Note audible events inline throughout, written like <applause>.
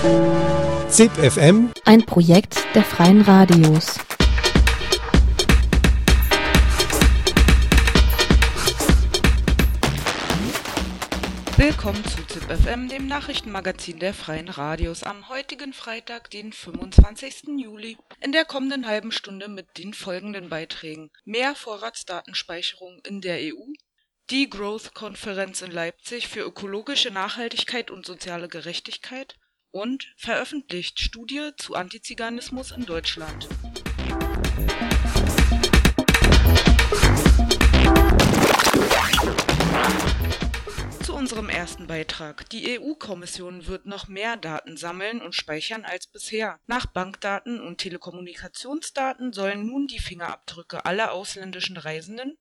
ZIP FM, Ein Projekt der Freien Radios. Willkommen zu ZIP FM, dem Nachrichtenmagazin der Freien Radios, am heutigen Freitag, den 25. Juli. In der kommenden halben Stunde mit den folgenden Beiträgen. Mehr Vorratsdatenspeicherung in der EU. Die Growth-Konferenz in Leipzig für ökologische Nachhaltigkeit und soziale Gerechtigkeit. Und veröffentlicht Studie zu Antiziganismus in Deutschland. Zu unserem ersten Beitrag. Die EU-Kommission wird noch mehr Daten sammeln und speichern als bisher. Nach Bankdaten und Telekommunikationsdaten sollen nun die Fingerabdrücke aller ausländischen Reisenden,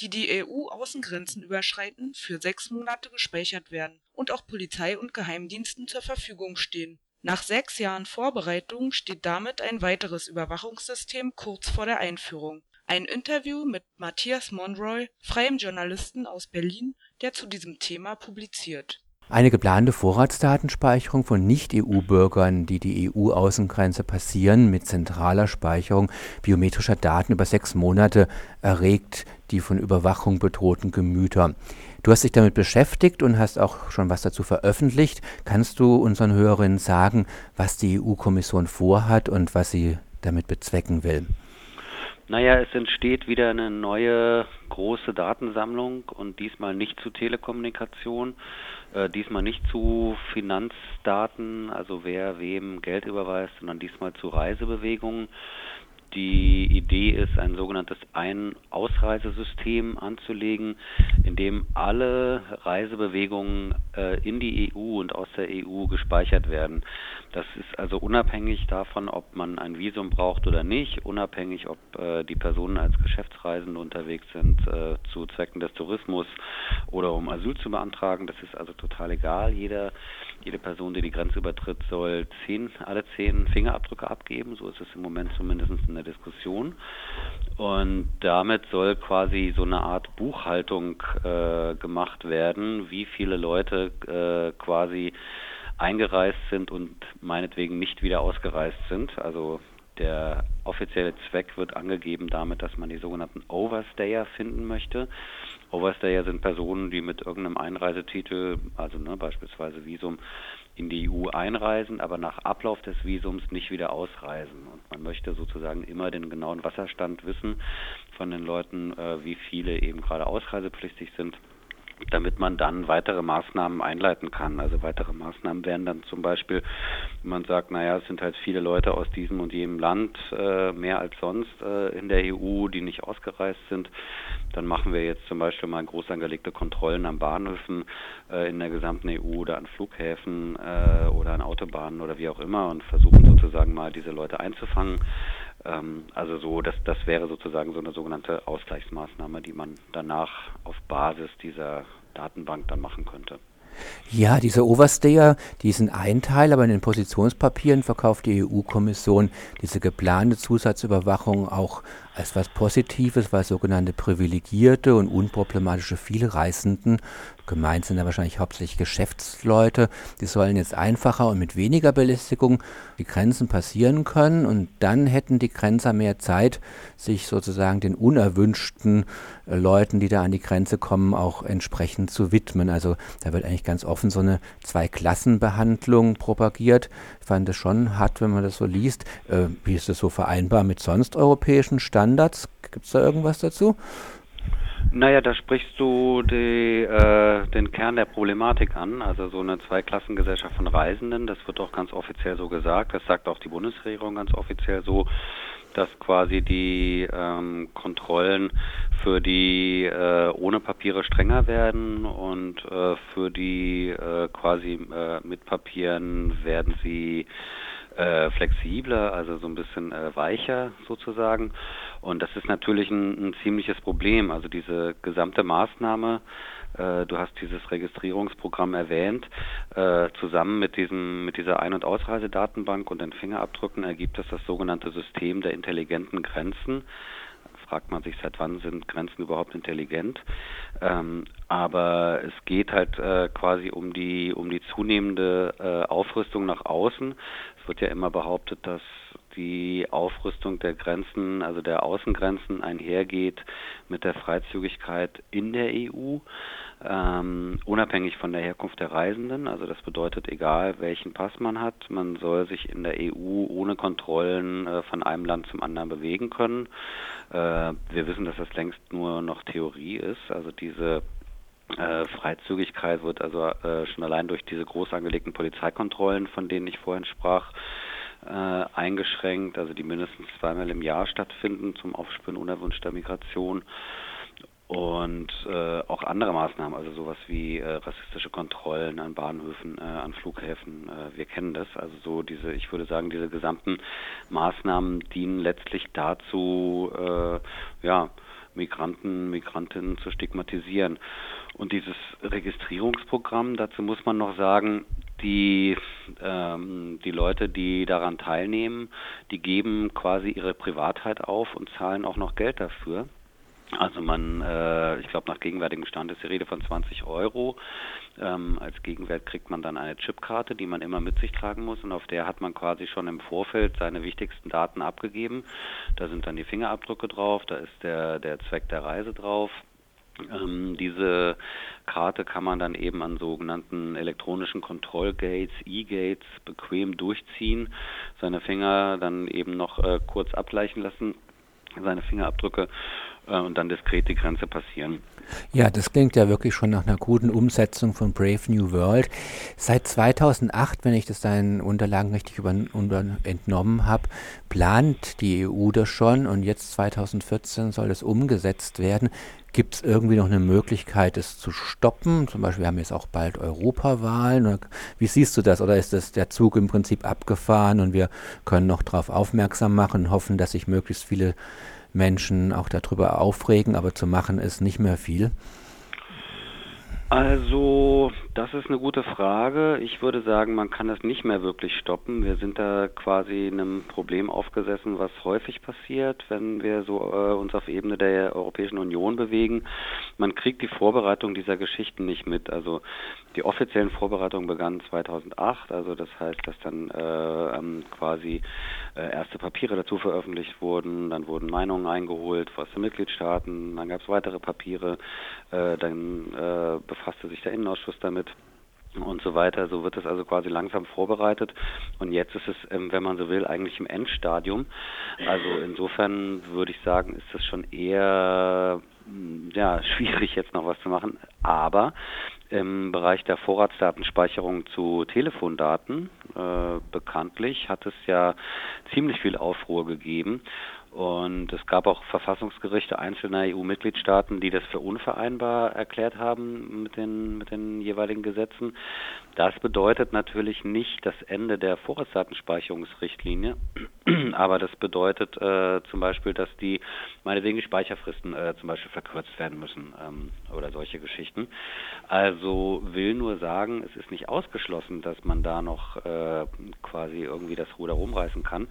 die die EU-Außengrenzen überschreiten, für sechs Monate gespeichert werden und auch Polizei und Geheimdiensten zur Verfügung stehen. Nach sechs Jahren Vorbereitung steht damit ein weiteres Überwachungssystem kurz vor der Einführung. Ein Interview mit Matthias Monroy, freiem Journalisten aus Berlin, der zu diesem Thema publiziert. Eine geplante Vorratsdatenspeicherung von Nicht-EU-Bürgern, die die EU-Außengrenze passieren, mit zentraler Speicherung biometrischer Daten über sechs Monate erregt die von Überwachung bedrohten Gemüter. Du hast dich damit beschäftigt und hast auch schon was dazu veröffentlicht. Kannst du unseren Hörerinnen sagen, was die EU-Kommission vorhat und was sie damit bezwecken will? Naja, es entsteht wieder eine neue große Datensammlung und diesmal nicht zu Telekommunikation, äh, diesmal nicht zu Finanzdaten, also wer wem Geld überweist, sondern diesmal zu Reisebewegungen. Die Idee ist, ein sogenanntes Ein-Ausreisesystem anzulegen, in dem alle Reisebewegungen äh, in die EU und aus der EU gespeichert werden. Das ist also unabhängig davon, ob man ein Visum braucht oder nicht, unabhängig, ob äh, die Personen als Geschäftsreisende unterwegs sind äh, zu Zwecken des Tourismus oder um Asyl zu beantragen. Das ist also total egal. Jeder, jede Person, die die Grenze übertritt, soll zehn, alle zehn Fingerabdrücke abgeben. So ist es im Moment zumindest in der Diskussion. Und damit soll quasi so eine Art Buchhaltung äh, gemacht werden, wie viele Leute äh, quasi eingereist sind und meinetwegen nicht wieder ausgereist sind. Also der offizielle Zweck wird angegeben damit, dass man die sogenannten Overstayer finden möchte. Overstayer sind Personen, die mit irgendeinem Einreisetitel, also ne, beispielsweise Visum, in die EU einreisen, aber nach Ablauf des Visums nicht wieder ausreisen. Und man möchte sozusagen immer den genauen Wasserstand wissen von den Leuten, äh, wie viele eben gerade ausreisepflichtig sind damit man dann weitere Maßnahmen einleiten kann. Also weitere Maßnahmen wären dann zum Beispiel, wenn man sagt, naja, es sind halt viele Leute aus diesem und jenem Land, äh, mehr als sonst äh, in der EU, die nicht ausgereist sind. Dann machen wir jetzt zum Beispiel mal groß angelegte Kontrollen an Bahnhöfen äh, in der gesamten EU oder an Flughäfen äh, oder an Autobahnen oder wie auch immer und versuchen sozusagen mal diese Leute einzufangen. Ähm, also so, das, das wäre sozusagen so eine sogenannte Ausgleichsmaßnahme, die man danach auf Basis dieser Datenbank dann machen könnte. Ja, diese Overstayer, die sind ein Teil, aber in den Positionspapieren verkauft die EU-Kommission diese geplante Zusatzüberwachung auch als was Positives, weil sogenannte privilegierte und unproblematische Vielreisenden Gemeint sind da wahrscheinlich hauptsächlich Geschäftsleute. Die sollen jetzt einfacher und mit weniger Belästigung die Grenzen passieren können und dann hätten die Grenzer mehr Zeit, sich sozusagen den unerwünschten äh, Leuten, die da an die Grenze kommen, auch entsprechend zu widmen. Also da wird eigentlich ganz offen so eine Zweiklassenbehandlung propagiert. Fand es schon hart, wenn man das so liest. Äh, wie ist das so vereinbar mit sonst europäischen Standards? Gibt es da irgendwas dazu? Naja, da sprichst du die, äh, den Kern der Problematik an, also so eine Zweiklassengesellschaft von Reisenden, das wird auch ganz offiziell so gesagt, das sagt auch die Bundesregierung ganz offiziell so, dass quasi die ähm, Kontrollen für die äh, ohne Papiere strenger werden und äh, für die äh, quasi äh, mit Papieren werden sie äh, flexibler, also so ein bisschen äh, weicher sozusagen. Und das ist natürlich ein, ein ziemliches Problem. Also diese gesamte Maßnahme, äh, du hast dieses Registrierungsprogramm erwähnt, äh, zusammen mit diesem mit dieser Ein- und Ausreisedatenbank und den Fingerabdrücken ergibt es das sogenannte System der intelligenten Grenzen. fragt man sich, seit wann sind Grenzen überhaupt intelligent? Ähm, aber es geht halt äh, quasi um die um die zunehmende äh, Aufrüstung nach außen. Es wird ja immer behauptet, dass die Aufrüstung der Grenzen, also der Außengrenzen einhergeht mit der Freizügigkeit in der EU, ähm, unabhängig von der Herkunft der Reisenden. Also das bedeutet, egal welchen Pass man hat, man soll sich in der EU ohne Kontrollen äh, von einem Land zum anderen bewegen können. Äh, wir wissen, dass das längst nur noch Theorie ist. Also diese äh, Freizügigkeit wird also äh, schon allein durch diese groß angelegten Polizeikontrollen, von denen ich vorhin sprach, äh, eingeschränkt, also die mindestens zweimal im Jahr stattfinden zum Aufspüren unerwünschter Migration und äh, auch andere Maßnahmen, also sowas wie äh, rassistische Kontrollen an Bahnhöfen, äh, an Flughäfen. Äh, wir kennen das. Also so diese, ich würde sagen, diese gesamten Maßnahmen dienen letztlich dazu, äh, ja, Migranten, Migrantinnen zu stigmatisieren. Und dieses Registrierungsprogramm, dazu muss man noch sagen, die, ähm, die Leute, die daran teilnehmen, die geben quasi ihre Privatheit auf und zahlen auch noch Geld dafür. Also man, äh, ich glaube nach gegenwärtigem Stand ist die Rede von 20 Euro. Ähm, als Gegenwert kriegt man dann eine Chipkarte, die man immer mit sich tragen muss und auf der hat man quasi schon im Vorfeld seine wichtigsten Daten abgegeben. Da sind dann die Fingerabdrücke drauf, da ist der, der Zweck der Reise drauf. Ähm, diese Karte kann man dann eben an sogenannten elektronischen Kontrollgates, E-Gates, bequem durchziehen, seine Finger dann eben noch äh, kurz abgleichen lassen, seine Fingerabdrücke äh, und dann diskret die Grenze passieren. Ja, das klingt ja wirklich schon nach einer guten Umsetzung von Brave New World. Seit 2008, wenn ich das deinen Unterlagen richtig über, unter, entnommen habe, plant die EU das schon und jetzt 2014 soll das umgesetzt werden. Gibt es irgendwie noch eine Möglichkeit, es zu stoppen? Zum Beispiel, wir haben jetzt auch bald Europawahlen. Wie siehst du das? Oder ist das der Zug im Prinzip abgefahren und wir können noch darauf aufmerksam machen hoffen, dass sich möglichst viele Menschen auch darüber aufregen, aber zu machen ist nicht mehr viel? Also, das ist eine gute Frage. Ich würde sagen, man kann das nicht mehr wirklich stoppen. Wir sind da quasi einem Problem aufgesessen, was häufig passiert, wenn wir so äh, uns auf Ebene der Europäischen Union bewegen. Man kriegt die Vorbereitung dieser Geschichten nicht mit. Also die offiziellen Vorbereitungen begannen 2008. Also das heißt, dass dann äh, ähm, quasi äh, erste Papiere dazu veröffentlicht wurden, dann wurden Meinungen eingeholt aus den Mitgliedstaaten, dann gab es weitere Papiere, äh, dann äh, befasste sich der Innenausschuss damit und so weiter. So wird es also quasi langsam vorbereitet. Und jetzt ist es, ähm, wenn man so will, eigentlich im Endstadium. Also insofern würde ich sagen, ist es schon eher hm, ja, <laughs> schwierig jetzt noch was zu machen. Aber im Bereich der Vorratsdatenspeicherung zu Telefondaten äh, bekanntlich hat es ja ziemlich viel Aufruhr gegeben. Und es gab auch Verfassungsgerichte einzelner EU-Mitgliedstaaten, die das für unvereinbar erklärt haben mit den, mit den jeweiligen Gesetzen. Das bedeutet natürlich nicht das Ende der Vorratsdatenspeicherungsrichtlinie, <clears throat> aber das bedeutet äh, zum Beispiel, dass die, meinetwegen die Speicherfristen äh, zum Beispiel verkürzt werden müssen ähm, oder solche Geschichten. Also will nur sagen, es ist nicht ausgeschlossen, dass man da noch äh, quasi irgendwie das Ruder rumreißen kann.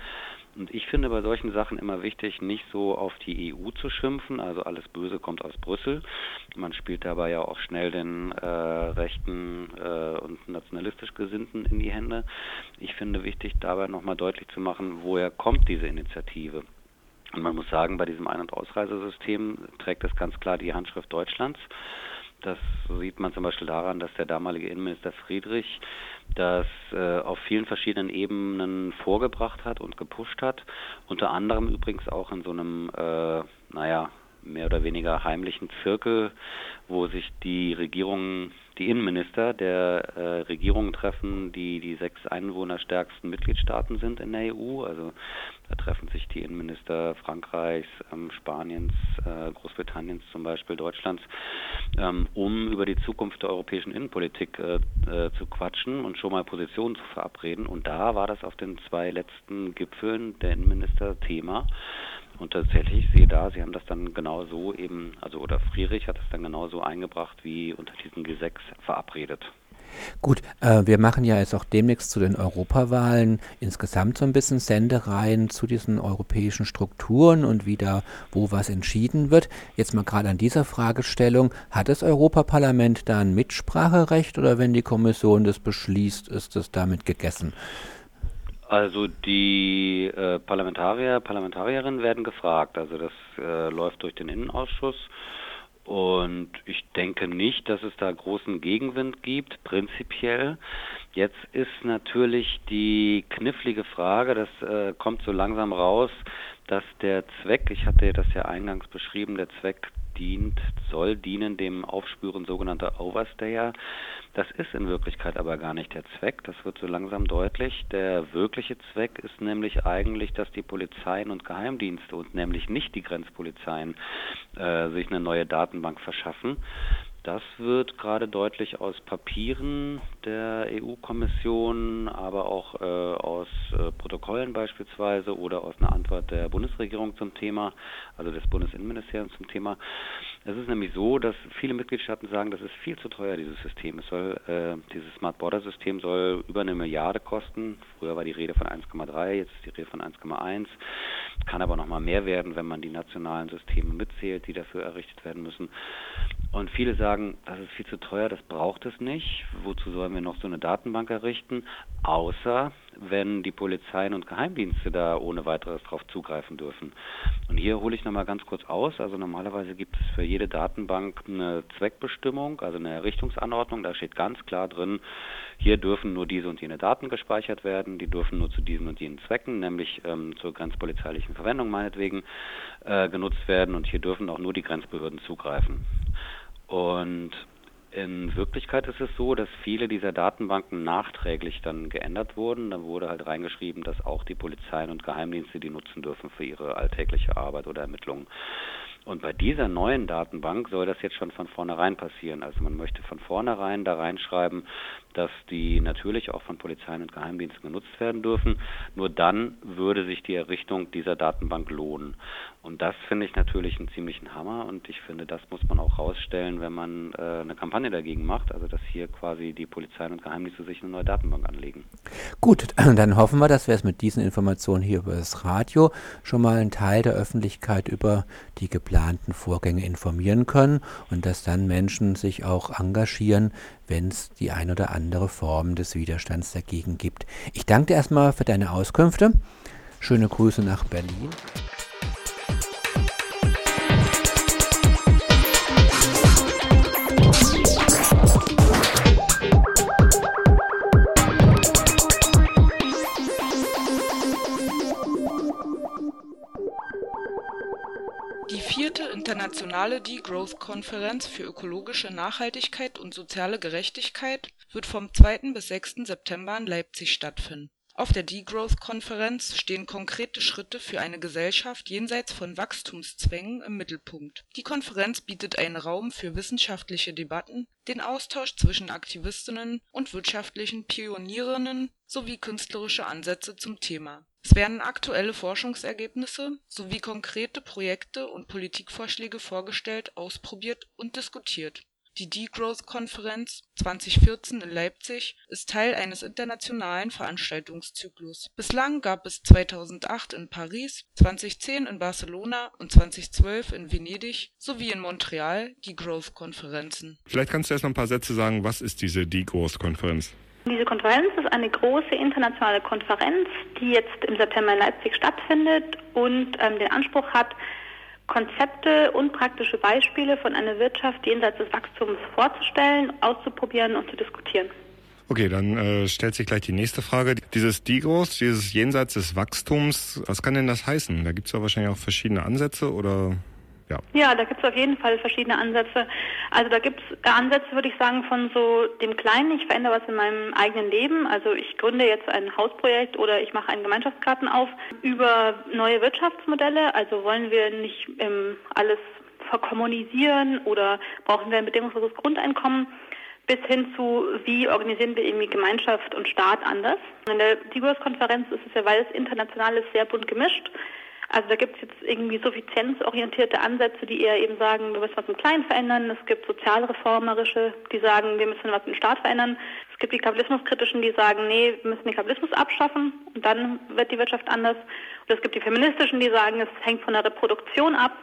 Und ich finde bei solchen Sachen immer wichtig, nicht so auf die EU zu schimpfen, also alles Böse kommt aus Brüssel. Man spielt dabei ja auch schnell den äh, rechten äh, und nationalistisch Gesinnten in die Hände. Ich finde wichtig, dabei nochmal deutlich zu machen, woher kommt diese Initiative. Und man muss sagen, bei diesem Ein- und Ausreisesystem trägt es ganz klar die Handschrift Deutschlands. Das sieht man zum Beispiel daran, dass der damalige Innenminister Friedrich das äh, auf vielen verschiedenen Ebenen vorgebracht hat und gepusht hat. Unter anderem übrigens auch in so einem, äh, naja, mehr oder weniger heimlichen Zirkel, wo sich die Regierungen, die Innenminister der äh, Regierungen treffen, die die sechs einwohnerstärksten Mitgliedstaaten sind in der EU. Also da treffen sich die Innenminister Frankreichs, ähm, Spaniens, äh, Großbritanniens zum Beispiel, Deutschlands, ähm, um über die Zukunft der europäischen Innenpolitik äh, äh, zu quatschen und schon mal Positionen zu verabreden. Und da war das auf den zwei letzten Gipfeln der Innenminister Thema. Und tatsächlich, sehe da, Sie haben das dann genau so eben, also oder Friedrich hat es dann genauso eingebracht wie unter diesem Gesetz verabredet. Gut, äh, wir machen ja jetzt auch demnächst zu den Europawahlen insgesamt so ein bisschen Sendereien zu diesen europäischen Strukturen und wie da wo was entschieden wird. Jetzt mal gerade an dieser Fragestellung, hat das Europaparlament da ein Mitspracherecht oder wenn die Kommission das beschließt, ist das damit gegessen? Also die äh, Parlamentarier, Parlamentarierinnen werden gefragt. Also das äh, läuft durch den Innenausschuss. Und ich denke nicht, dass es da großen Gegenwind gibt, prinzipiell. Jetzt ist natürlich die knifflige Frage, das äh, kommt so langsam raus, dass der Zweck, ich hatte das ja eingangs beschrieben, der Zweck dient, soll dienen dem Aufspüren sogenannter Overstayer. Das ist in Wirklichkeit aber gar nicht der Zweck. Das wird so langsam deutlich. Der wirkliche Zweck ist nämlich eigentlich, dass die Polizeien und Geheimdienste und nämlich nicht die Grenzpolizeien äh, sich eine neue Datenbank verschaffen. Das wird gerade deutlich aus Papieren der EU-Kommission, aber auch äh, aus äh, Protokollen beispielsweise oder aus einer Antwort der Bundesregierung zum Thema, also des Bundesinnenministeriums zum Thema. Es ist nämlich so, dass viele Mitgliedstaaten sagen, das ist viel zu teuer, dieses System. Es soll, äh, dieses Smart Border System soll über eine Milliarde kosten. Früher war die Rede von 1,3, jetzt ist die Rede von 1,1. Kann aber noch mal mehr werden, wenn man die nationalen Systeme mitzählt, die dafür errichtet werden müssen. Und viele sagen, das ist viel zu teuer, das braucht es nicht. Wozu sollen wir noch so eine Datenbank errichten? Außer wenn die Polizeien und Geheimdienste da ohne weiteres drauf zugreifen dürfen. Und hier hole ich nochmal ganz kurz aus. Also normalerweise gibt es für jede Datenbank eine Zweckbestimmung, also eine Errichtungsanordnung. Da steht ganz klar drin, hier dürfen nur diese und jene Daten gespeichert werden. Die dürfen nur zu diesen und jenen Zwecken, nämlich ähm, zur grenzpolizeilichen Verwendung meinetwegen, äh, genutzt werden. Und hier dürfen auch nur die Grenzbehörden zugreifen. Und in Wirklichkeit ist es so, dass viele dieser Datenbanken nachträglich dann geändert wurden. Da wurde halt reingeschrieben, dass auch die Polizeien und Geheimdienste die nutzen dürfen für ihre alltägliche Arbeit oder Ermittlungen. Und bei dieser neuen Datenbank soll das jetzt schon von vornherein passieren. Also man möchte von vornherein da reinschreiben, dass die natürlich auch von Polizeien und Geheimdiensten genutzt werden dürfen. Nur dann würde sich die Errichtung dieser Datenbank lohnen. Und das finde ich natürlich einen ziemlichen Hammer und ich finde, das muss man auch rausstellen, wenn man äh, eine Kampagne dagegen macht, also dass hier quasi die Polizeien und Geheimdienste sich eine neue Datenbank anlegen. Gut, <clears throat> dann hoffen wir, dass wir es mit diesen Informationen hier über das Radio schon mal einen Teil der Öffentlichkeit über die geplanten Vorgänge informieren können und dass dann Menschen sich auch engagieren, wenn es die ein oder andere Form des Widerstands dagegen gibt. Ich danke dir erstmal für deine Auskünfte. Schöne Grüße nach Berlin. Internationale Degrowth-Konferenz für ökologische Nachhaltigkeit und soziale Gerechtigkeit wird vom 2. bis 6. September in Leipzig stattfinden. Auf der Degrowth-Konferenz stehen konkrete Schritte für eine Gesellschaft jenseits von Wachstumszwängen im Mittelpunkt. Die Konferenz bietet einen Raum für wissenschaftliche Debatten, den Austausch zwischen Aktivistinnen und wirtschaftlichen Pionierinnen sowie künstlerische Ansätze zum Thema werden aktuelle Forschungsergebnisse sowie konkrete Projekte und Politikvorschläge vorgestellt, ausprobiert und diskutiert. Die Degrowth-Konferenz 2014 in Leipzig ist Teil eines internationalen Veranstaltungszyklus. Bislang gab es 2008 in Paris, 2010 in Barcelona und 2012 in Venedig sowie in Montreal Degrowth-Konferenzen. Vielleicht kannst du erst noch ein paar Sätze sagen, was ist diese Degrowth-Konferenz? Diese Konferenz ist eine große internationale Konferenz, die jetzt im September in Leipzig stattfindet und ähm, den Anspruch hat, Konzepte und praktische Beispiele von einer Wirtschaft jenseits des Wachstums vorzustellen, auszuprobieren und zu diskutieren. Okay, dann äh, stellt sich gleich die nächste Frage. Dieses Digos, dieses Jenseits des Wachstums, was kann denn das heißen? Da gibt es ja wahrscheinlich auch verschiedene Ansätze oder ja. Ja, da gibt es auf jeden Fall verschiedene Ansätze. Also da gibt es Ansätze, würde ich sagen, von so dem Kleinen, ich verändere was in meinem eigenen Leben. Also ich gründe jetzt ein Hausprojekt oder ich mache einen Gemeinschaftsgarten auf über neue Wirtschaftsmodelle. Also wollen wir nicht ähm, alles verkommunisieren oder brauchen wir ein bedingungsloses Grundeinkommen? bis hin zu, wie organisieren wir irgendwie Gemeinschaft und Staat anders. In der Digos-Konferenz ist es ja, weil es international ist, sehr bunt gemischt. Also da gibt es jetzt irgendwie suffizienzorientierte Ansätze, die eher eben sagen, wir müssen was im Kleinen verändern. Es gibt sozialreformerische, die sagen, wir müssen was im Staat verändern. Es gibt die kapitalismuskritischen, die sagen, nee, wir müssen den Kapitalismus abschaffen und dann wird die Wirtschaft anders. Und es gibt die feministischen, die sagen, es hängt von der Reproduktion ab.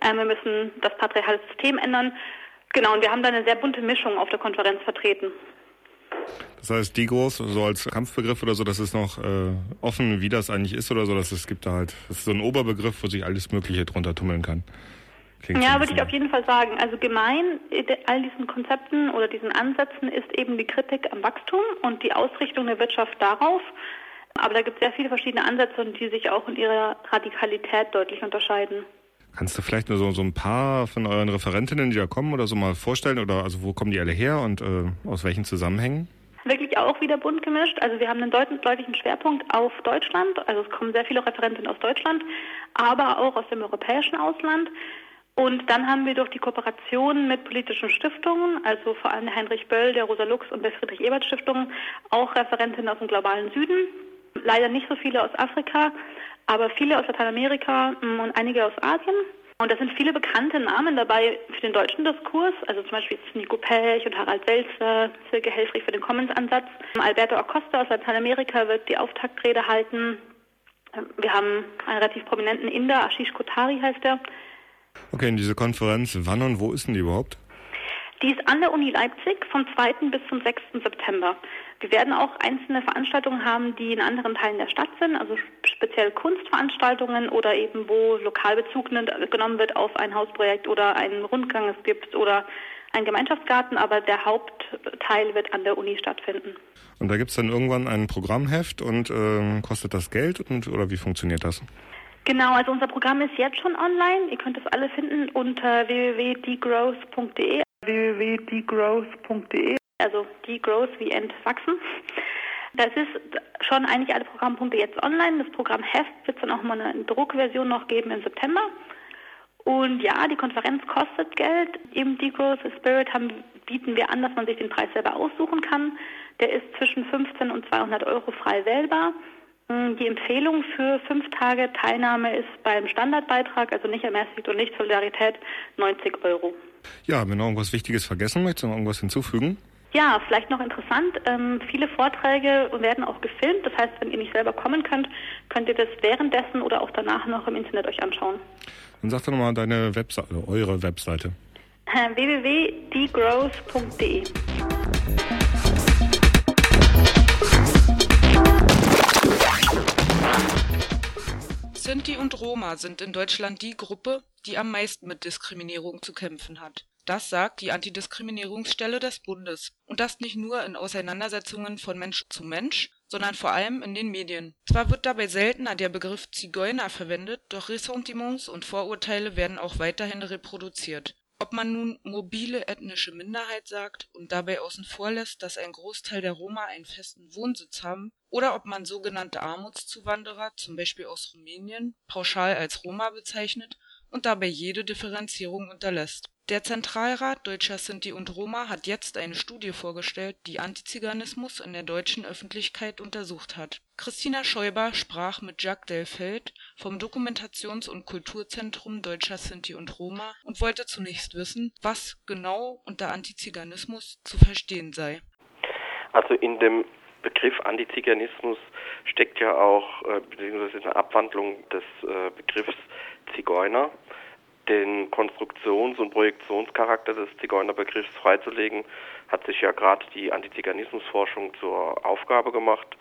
Äh, wir müssen das patriarchale System ändern. Genau, und wir haben da eine sehr bunte Mischung auf der Konferenz vertreten. Das heißt, die groß, so als Kampfbegriff oder so, das ist noch äh, offen, wie das eigentlich ist oder so. Dass es gibt da halt, das ist so ein Oberbegriff, wo sich alles Mögliche drunter tummeln kann. Klingt ja, würde ich auf jeden Fall sagen. Also gemein all diesen Konzepten oder diesen Ansätzen ist eben die Kritik am Wachstum und die Ausrichtung der Wirtschaft darauf. Aber da gibt es sehr viele verschiedene Ansätze und die sich auch in ihrer Radikalität deutlich unterscheiden. Kannst du vielleicht nur so, so ein paar von euren Referentinnen, die da kommen oder so mal vorstellen? Oder also wo kommen die alle her und äh, aus welchen Zusammenhängen? Wirklich auch wieder bunt gemischt. Also wir haben einen deutlichen Schwerpunkt auf Deutschland. Also es kommen sehr viele Referentinnen aus Deutschland, aber auch aus dem europäischen Ausland. Und dann haben wir durch die Kooperation mit politischen Stiftungen, also vor allem Heinrich Böll, der Rosa Lux und der Friedrich Ebert Stiftung, auch Referentinnen aus dem globalen Süden. Leider nicht so viele aus Afrika, aber viele aus Lateinamerika mm, und einige aus Asien. Und da sind viele bekannte Namen dabei für den deutschen Diskurs, also zum Beispiel Nico Pech und Harald Welzer, Silke Helfrich für den Commons-Ansatz. Alberto Acosta aus Lateinamerika wird die Auftaktrede halten. Wir haben einen relativ prominenten Inder, Ashish Kotari heißt er. Okay, in diese Konferenz, wann und wo ist denn die überhaupt? Die ist an der Uni Leipzig vom 2. bis zum 6. September. Wir werden auch einzelne Veranstaltungen haben, die in anderen Teilen der Stadt sind, also speziell Kunstveranstaltungen oder eben wo Lokalbezug genommen wird auf ein Hausprojekt oder einen Rundgang es gibt oder ein Gemeinschaftsgarten, aber der Hauptteil wird an der Uni stattfinden. Und da gibt es dann irgendwann ein Programmheft und äh, kostet das Geld und, oder wie funktioniert das? Genau, also unser Programm ist jetzt schon online. Ihr könnt es alle finden unter www.degrowth.de www.degrowth.de. Also degrowth wie entwachsen. Das ist schon eigentlich alle Programmpunkte jetzt online. Das Programm Heft wird es dann auch mal eine Druckversion noch geben im September. Und ja, die Konferenz kostet Geld. Im Degrowth Spirit haben, bieten wir an, dass man sich den Preis selber aussuchen kann. Der ist zwischen 15 und 200 Euro frei wählbar. Die Empfehlung für fünf Tage Teilnahme ist beim Standardbeitrag, also nicht ermäßigt und nicht Solidarität, 90 Euro. Ja, wenn noch irgendwas Wichtiges vergessen möchtest, noch irgendwas hinzufügen? Ja, vielleicht noch interessant. Ähm, viele Vorträge werden auch gefilmt. Das heißt, wenn ihr nicht selber kommen könnt, könnt ihr das währenddessen oder auch danach noch im Internet euch anschauen. Dann sag doch nochmal deine Webseite, eure Webseite. www.degrowth.de Sinti und Roma sind in Deutschland die Gruppe, die am meisten mit Diskriminierung zu kämpfen hat. Das sagt die Antidiskriminierungsstelle des Bundes. Und das nicht nur in Auseinandersetzungen von Mensch zu Mensch, sondern vor allem in den Medien. Zwar wird dabei seltener der Begriff Zigeuner verwendet, doch Ressentiments und Vorurteile werden auch weiterhin reproduziert. Ob man nun mobile ethnische Minderheit sagt und dabei außen vor lässt, dass ein Großteil der Roma einen festen Wohnsitz haben, oder ob man sogenannte Armutszuwanderer, zum Beispiel aus Rumänien, pauschal als Roma bezeichnet und dabei jede Differenzierung unterlässt der Zentralrat Deutscher Sinti und Roma hat jetzt eine Studie vorgestellt, die Antiziganismus in der deutschen Öffentlichkeit untersucht hat. Christina Scheuber sprach mit Jacques Delfeld vom Dokumentations und Kulturzentrum Deutscher Sinti und Roma und wollte zunächst wissen, was genau unter Antiziganismus zu verstehen sei. Also in dem Begriff Antiziganismus steckt ja auch, äh, beziehungsweise eine Abwandlung des äh, Begriffs Zigeuner den Konstruktions- und Projektionscharakter des Zigeunerbegriffs freizulegen, hat sich ja gerade die Antiziganismusforschung zur Aufgabe gemacht.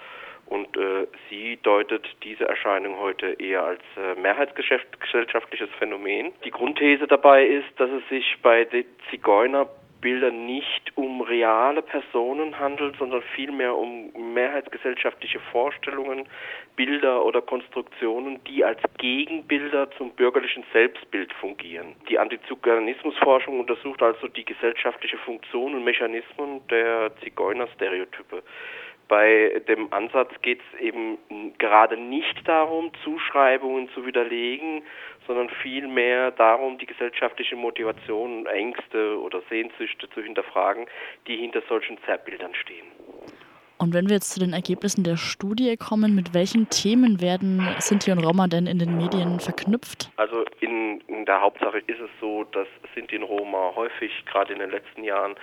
Und äh, sie deutet diese Erscheinung heute eher als äh, mehrheitsgesellschaftliches Phänomen. Die Grundthese dabei ist, dass es sich bei den Zigeuner Bildern nicht um reale Personen handelt, sondern vielmehr um mehrheitsgesellschaftliche Vorstellungen, Bilder oder Konstruktionen, die als Gegenbilder zum bürgerlichen Selbstbild fungieren. Die Antiziganismusforschung untersucht also die gesellschaftliche Funktion und Mechanismen der Zigeunerstereotype. Bei dem Ansatz geht es eben gerade nicht darum, Zuschreibungen zu widerlegen, sondern vielmehr darum, die gesellschaftliche Motivation, Ängste oder Sehnsüchte zu hinterfragen, die hinter solchen Zerrbildern stehen. Und wenn wir jetzt zu den Ergebnissen der Studie kommen, mit welchen Themen werden Sinti und Roma denn in den Medien verknüpft? Also in, in der Hauptsache ist es so, dass Sinti und Roma häufig gerade in den letzten Jahren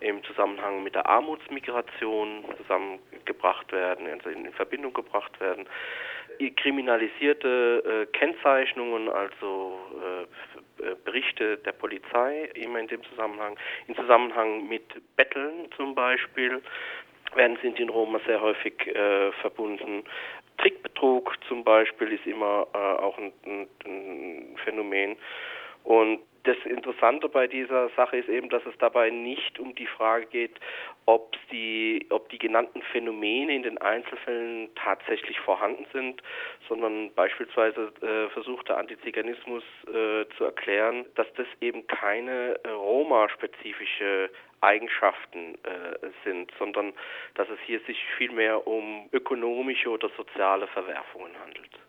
im Zusammenhang mit der Armutsmigration zusammengebracht werden, also in Verbindung gebracht werden. Kriminalisierte äh, Kennzeichnungen, also äh, äh, Berichte der Polizei, immer in dem Zusammenhang, in Zusammenhang mit Betteln zum Beispiel, werden Sinti und Roma sehr häufig äh, verbunden. Trickbetrug zum Beispiel ist immer äh, auch ein, ein, ein Phänomen. Und das Interessante bei dieser Sache ist eben, dass es dabei nicht um die Frage geht, ob die, ob die genannten Phänomene in den Einzelfällen tatsächlich vorhanden sind, sondern beispielsweise äh, versucht der Antiziganismus äh, zu erklären, dass das eben keine äh, Roma-spezifische Eigenschaften äh, sind, sondern dass es hier sich vielmehr um ökonomische oder soziale Verwerfungen handelt.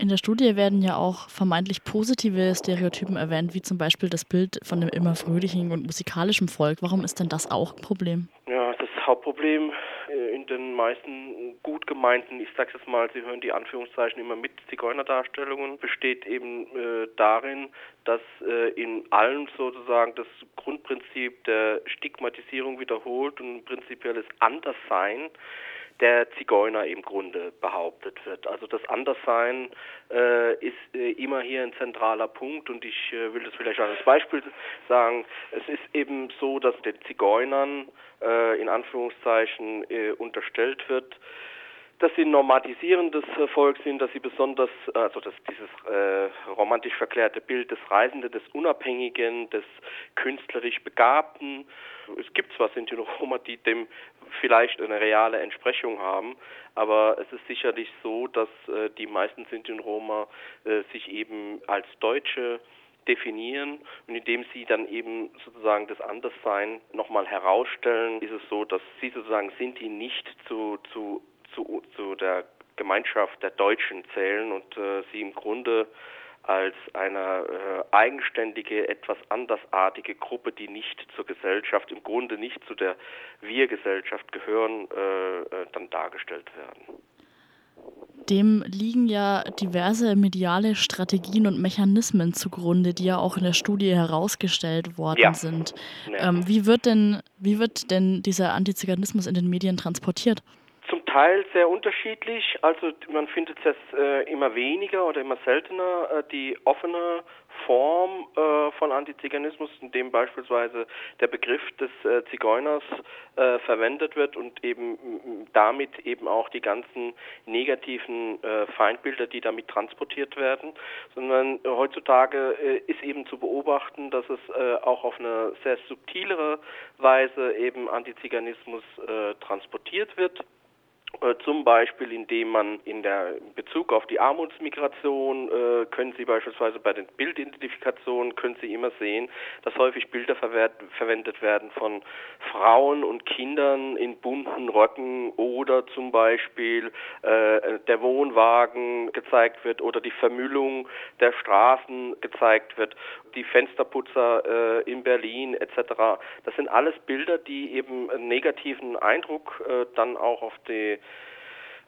In der Studie werden ja auch vermeintlich positive Stereotypen erwähnt, wie zum Beispiel das Bild von einem immer fröhlichen und musikalischen Volk. Warum ist denn das auch ein Problem? Ja, das Hauptproblem äh, in den meisten gut gemeinten, ich sage jetzt mal, Sie hören die Anführungszeichen immer mit Zigeunerdarstellungen, besteht eben äh, darin, dass äh, in allen sozusagen das Grundprinzip der Stigmatisierung wiederholt und prinzipielles Anderssein der Zigeuner im Grunde behauptet wird. Also das Anderssein äh, ist äh, immer hier ein zentraler Punkt und ich äh, will das vielleicht als Beispiel sagen. Es ist eben so, dass den Zigeunern äh, in Anführungszeichen äh, unterstellt wird, dass sie ein normatisierendes Volk sind, dass sie besonders, also dass dieses äh, romantisch verklärte Bild des Reisenden, des Unabhängigen, des künstlerisch Begabten, es gibt zwar Sinti und Roma, die dem vielleicht eine reale Entsprechung haben, aber es ist sicherlich so, dass äh, die meisten Sinti und Roma äh, sich eben als Deutsche definieren. Und indem sie dann eben sozusagen das Anderssein nochmal herausstellen, ist es so, dass sie sozusagen Sinti nicht zu, zu zu, zu der Gemeinschaft der Deutschen zählen und äh, sie im Grunde als eine äh, eigenständige, etwas andersartige Gruppe, die nicht zur Gesellschaft, im Grunde nicht zu der Wir-Gesellschaft gehören, äh, äh dann dargestellt werden. Dem liegen ja diverse mediale Strategien und Mechanismen zugrunde, die ja auch in der Studie herausgestellt worden ja. sind. Ähm, wie wird denn, wie wird denn dieser Antiziganismus in den Medien transportiert? Zum Teil sehr unterschiedlich. Also man findet es äh, immer weniger oder immer seltener äh, die offene Form äh, von Antiziganismus, in dem beispielsweise der Begriff des äh, Zigeuners äh, verwendet wird und eben damit eben auch die ganzen negativen äh, Feindbilder, die damit transportiert werden, sondern heutzutage ist eben zu beobachten, dass es auch auf eine sehr subtilere Weise eben Antiziganismus transportiert wird zum Beispiel, indem man in der Bezug auf die Armutsmigration äh, können Sie beispielsweise bei den Bildidentifikationen können Sie immer sehen, dass häufig Bilder verwendet werden von Frauen und Kindern in bunten Röcken oder zum Beispiel äh, der Wohnwagen gezeigt wird oder die Vermüllung der Straßen gezeigt wird, die Fensterputzer äh, in Berlin etc. Das sind alles Bilder, die eben einen negativen Eindruck äh, dann auch auf die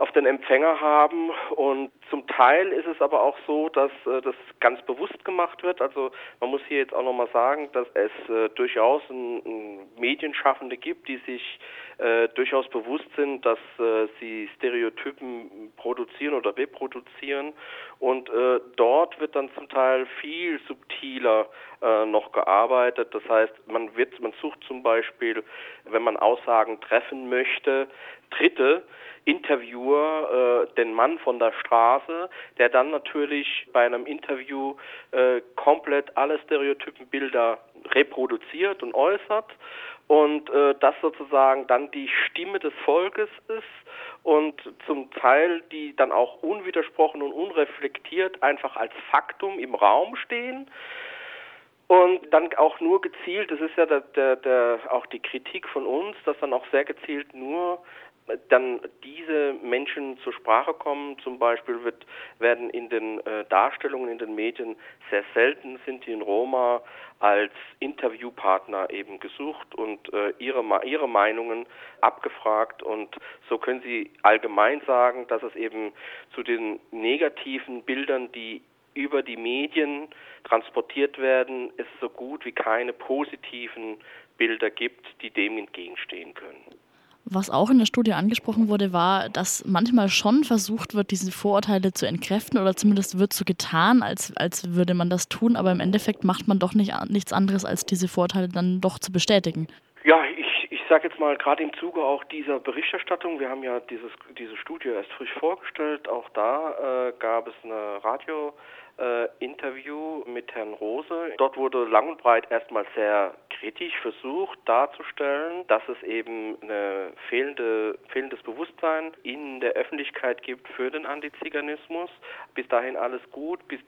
auf den Empfänger haben. Und zum Teil ist es aber auch so, dass äh, das ganz bewusst gemacht wird. Also man muss hier jetzt auch nochmal sagen, dass es äh, durchaus ein, ein Medienschaffende gibt, die sich äh, durchaus bewusst sind, dass äh, sie Stereotypen produzieren oder reproduzieren. Und äh, dort wird dann zum Teil viel subtiler äh, noch gearbeitet. Das heißt, man wird, man sucht zum Beispiel, wenn man Aussagen treffen möchte, Dritte, Interviewer, äh, den Mann von der Straße, der dann natürlich bei einem Interview äh, komplett alle Stereotypenbilder reproduziert und äußert und äh, das sozusagen dann die Stimme des Volkes ist und zum Teil die dann auch unwidersprochen und unreflektiert einfach als Faktum im Raum stehen. Und dann auch nur gezielt, das ist ja der, der, der, auch die Kritik von uns, dass dann auch sehr gezielt nur dann diese Menschen zur Sprache kommen. Zum Beispiel wird, werden in den äh, Darstellungen in den Medien sehr selten Sinti und Roma als Interviewpartner eben gesucht und äh, ihre, ihre Meinungen abgefragt. Und so können Sie allgemein sagen, dass es eben zu den negativen Bildern, die über die Medien transportiert werden, es so gut wie keine positiven Bilder gibt, die dem entgegenstehen können. Was auch in der Studie angesprochen wurde, war, dass manchmal schon versucht wird, diese Vorurteile zu entkräften oder zumindest wird so getan, als, als würde man das tun, aber im Endeffekt macht man doch nicht, nichts anderes, als diese Vorurteile dann doch zu bestätigen. Ja, ich, ich sage jetzt mal, gerade im Zuge auch dieser Berichterstattung, wir haben ja dieses, diese Studie erst frisch vorgestellt, auch da äh, gab es eine Radio- äh, Interview mit Herrn Rose. Dort wurde lang und breit erstmal sehr kritisch versucht darzustellen, dass es eben eine fehlende, fehlendes Bewusstsein in der Öffentlichkeit gibt für den Antiziganismus. Bis dahin alles gut, bis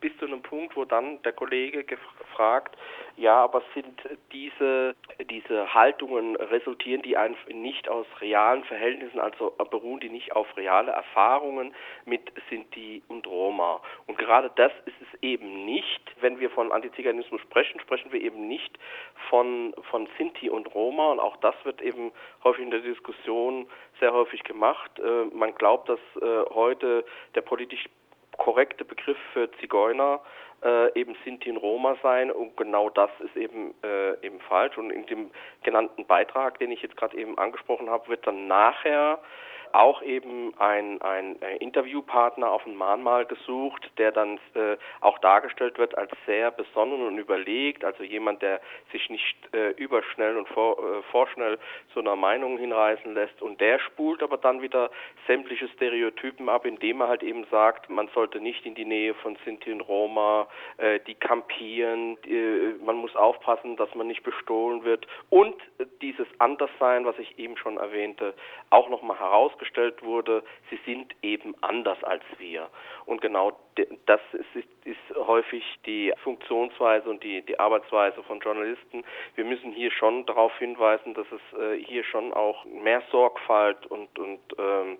bis zu einem Punkt, wo dann der Kollege gefragt, ja, aber sind diese, diese Haltungen, resultieren die nicht aus realen Verhältnissen, also beruhen die nicht auf reale Erfahrungen mit Sinti und Roma? Und gerade das ist es eben nicht. Wenn wir von Antiziganismus sprechen, sprechen wir eben nicht von, von Sinti und Roma. Und auch das wird eben häufig in der Diskussion sehr häufig gemacht. Äh, man glaubt, dass äh, heute der politisch korrekte Begriff für Zigeuner äh, eben Sinti und Roma sein. Und genau das ist eben äh, eben falsch. Und in dem genannten Beitrag, den ich jetzt gerade eben angesprochen habe, wird dann nachher auch eben ein, ein äh, Interviewpartner auf ein Mahnmal gesucht, der dann äh, auch dargestellt wird als sehr besonnen und überlegt, also jemand, der sich nicht äh, überschnell und vor, äh, vorschnell zu einer Meinung hinreißen lässt. Und der spult aber dann wieder sämtliche Stereotypen ab, indem er halt eben sagt, man sollte nicht in die Nähe von Sinti und Roma, äh, die kampieren, äh, man muss aufpassen, dass man nicht bestohlen wird und dieses Anderssein, was ich eben schon erwähnte, auch nochmal herausgestellt wurde, sie sind eben anders als wir. Und genau das ist, ist häufig die Funktionsweise und die, die Arbeitsweise von Journalisten. Wir müssen hier schon darauf hinweisen, dass es äh, hier schon auch mehr Sorgfalt und, und ähm,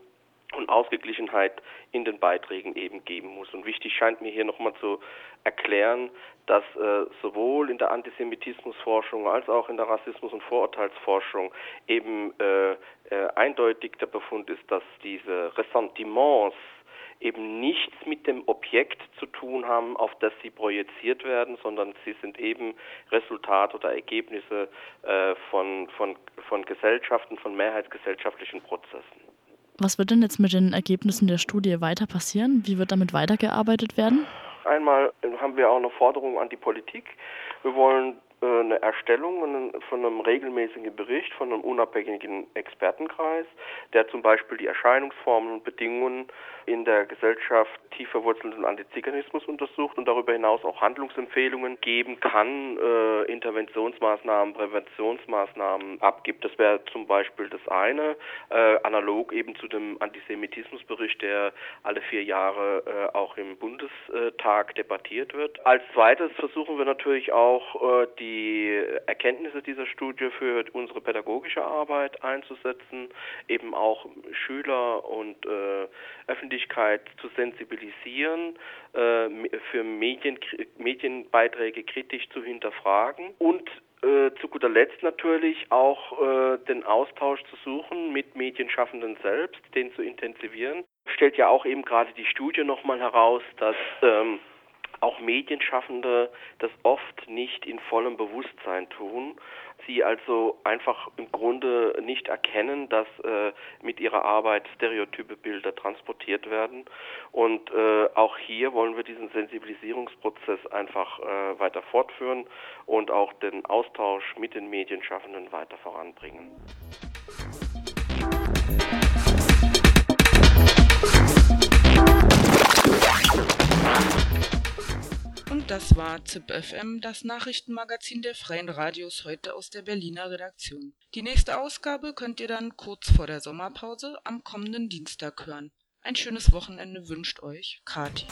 und Ausgeglichenheit in den Beiträgen eben geben muss. Und wichtig scheint mir hier nochmal zu erklären, dass äh, sowohl in der Antisemitismusforschung als auch in der Rassismus- und Vorurteilsforschung eben äh, äh, eindeutig der Befund ist, dass diese Ressentiments eben nichts mit dem Objekt zu tun haben, auf das sie projiziert werden, sondern sie sind eben Resultat oder Ergebnisse äh, von, von, von Gesellschaften, von mehrheitsgesellschaftlichen Prozessen. Was wird denn jetzt mit den Ergebnissen der Studie weiter passieren? Wie wird damit weitergearbeitet werden? Einmal haben wir auch eine Forderung an die Politik. Wir wollen eine Erstellung von einem regelmäßigen Bericht von einem unabhängigen Expertenkreis, der zum Beispiel die Erscheinungsformen und Bedingungen in der Gesellschaft tief verwurzelten Antiziganismus untersucht und darüber hinaus auch Handlungsempfehlungen geben kann, äh, Interventionsmaßnahmen, Präventionsmaßnahmen abgibt. Das wäre zum Beispiel das eine, äh, analog eben zu dem Antisemitismusbericht, der alle vier Jahre äh, auch im Bundestag debattiert wird. Als zweites versuchen wir natürlich auch äh, die Erkenntnisse dieser Studie für unsere pädagogische Arbeit einzusetzen, eben auch Schüler und äh, Öffentlichkeit zu sensibilisieren, äh, für Medien, Medienbeiträge kritisch zu hinterfragen und äh, zu guter Letzt natürlich auch äh, den Austausch zu suchen mit Medienschaffenden selbst, den zu intensivieren. Stellt ja auch eben gerade die Studie nochmal heraus, dass ähm, auch Medienschaffende das oft nicht in vollem Bewusstsein tun. Sie also einfach im Grunde nicht erkennen, dass äh, mit ihrer Arbeit stereotype Bilder transportiert werden. Und äh, auch hier wollen wir diesen Sensibilisierungsprozess einfach äh, weiter fortführen und auch den Austausch mit den Medienschaffenden weiter voranbringen. Das war ZIP FM, das Nachrichtenmagazin der Freien Radios heute aus der Berliner Redaktion. Die nächste Ausgabe könnt ihr dann kurz vor der Sommerpause am kommenden Dienstag hören. Ein schönes Wochenende wünscht euch Kati.